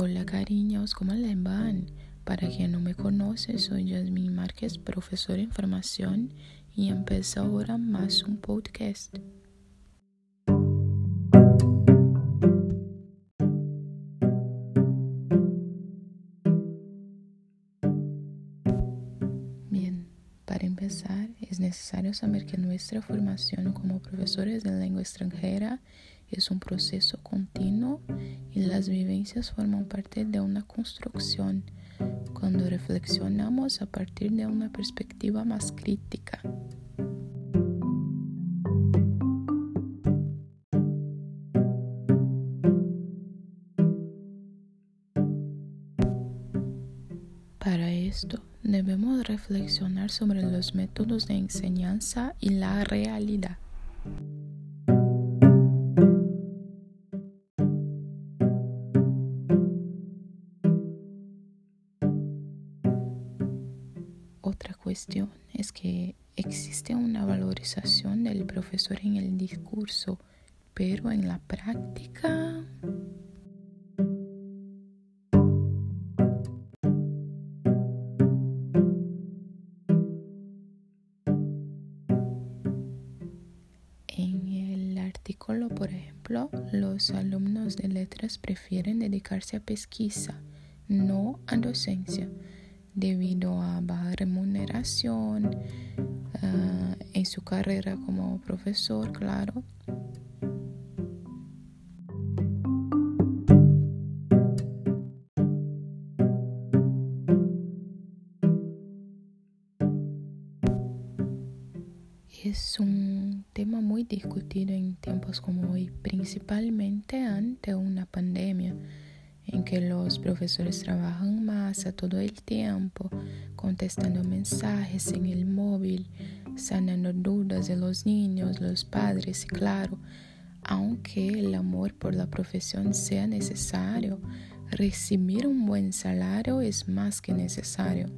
Hola cariños, ¿cómo le van? Para quien no me conoce, soy Jasmine Márquez, profesora en formación y empieza ahora más un podcast. Bien, para empezar es necesario saber que nuestra formación como profesores de lengua extranjera es un proceso continuo y las vivencias forman parte de una construcción cuando reflexionamos a partir de una perspectiva más crítica. Para esto debemos reflexionar sobre los métodos de enseñanza y la realidad. Otra cuestión es que existe una valorización del profesor en el discurso, pero en la práctica... En el artículo, por ejemplo, los alumnos de letras prefieren dedicarse a pesquisa, no a docencia debido a baja remuneración uh, en su carrera como profesor, claro. Es un tema muy discutido en tiempos como hoy, principalmente ante una pandemia en que los profesores trabajan más a todo el tiempo, contestando mensajes en el móvil, sanando dudas de los niños, los padres, y claro, aunque el amor por la profesión sea necesario, recibir un buen salario es más que necesario.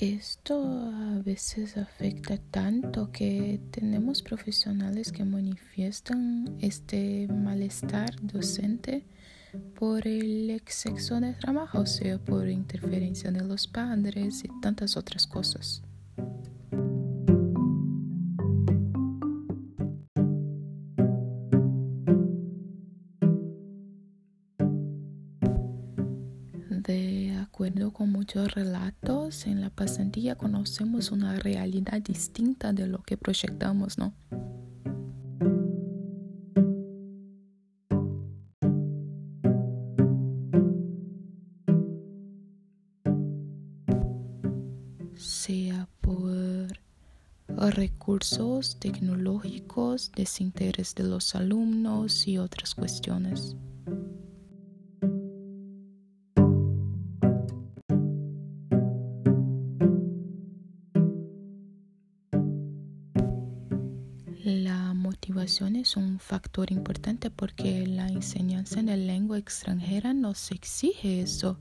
Esto a veces afecta tanto que tenemos profesionales que manifiestan este malestar docente por el exceso de trabajo, o sea, por interferencia de los padres y tantas otras cosas. De acuerdo con muchos relatos, en la pasantía conocemos una realidad distinta de lo que proyectamos, ¿no? Sea por recursos tecnológicos, desinterés de los alumnos y otras cuestiones. La motivación es un factor importante porque la enseñanza de lengua extranjera nos exige eso.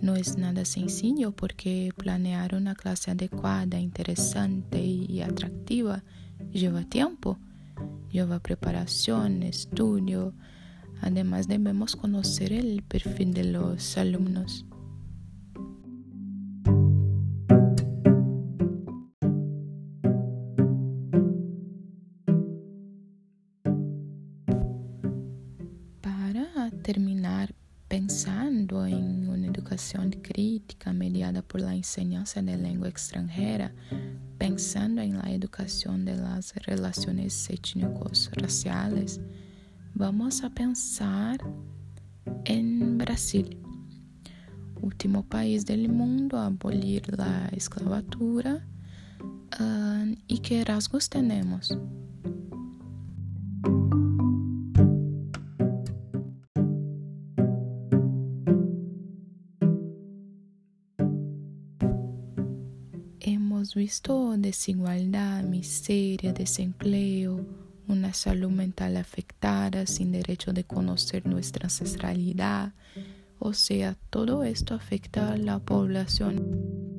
No es nada sencillo porque planear una clase adecuada, interesante y atractiva lleva tiempo, lleva preparación, estudio. Además debemos conocer el perfil de los alumnos. Terminar pensando en una educación crítica mediada por la enseñanza de lengua extranjera, pensando en la educación de las relaciones étnicos raciales, vamos a pensar en Brasil, último país del mundo a abolir la esclavatura uh, y qué rasgos tenemos. visto desigualdad, miseria, desempleo, una salud mental afectada, sin derecho de conocer nuestra ancestralidad. O sea, todo esto afecta a la población.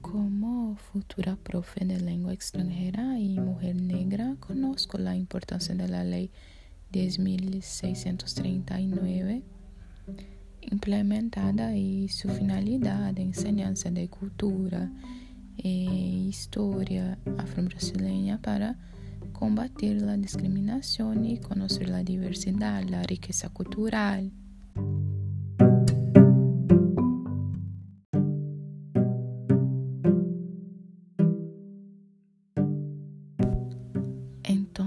como futura profe de lengua extranjera y mujer negra, conozco la importancia de la ley 10.639 implementada y su finalidad de enseñanza de cultura e historia afro-brasileña para combatir la discriminación y conocer la diversidad, la riqueza cultural.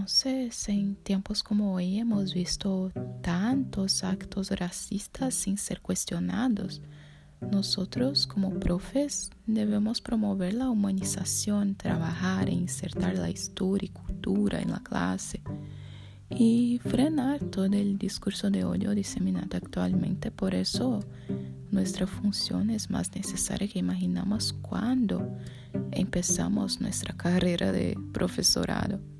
Entonces, en tiempos como hoy hemos visto tantos actos racistas sin ser cuestionados. Nosotros como profes debemos promover la humanización, trabajar e insertar la historia y cultura en la clase y frenar todo el discurso de odio diseminado actualmente. Por eso nuestra función es más necesaria que imaginamos cuando empezamos nuestra carrera de profesorado.